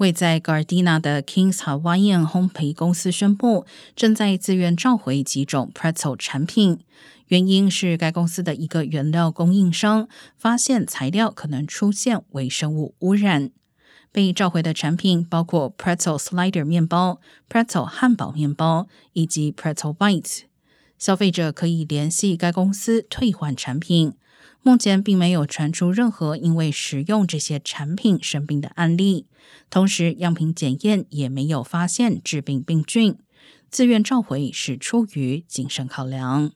位在 Gardena 的 Kings Hawaiian 烘焙公司宣布，正在自愿召回几种 Pretzel 产品，原因是该公司的一个原料供应商发现材料可能出现微生物污染。被召回的产品包括 Pretzel Slider 面包、Pretzel 汉堡面包以及 Pretzel Bites。消费者可以联系该公司退换产品。目前并没有传出任何因为食用这些产品生病的案例，同时样品检验也没有发现致病病菌。自愿召回是出于谨慎考量。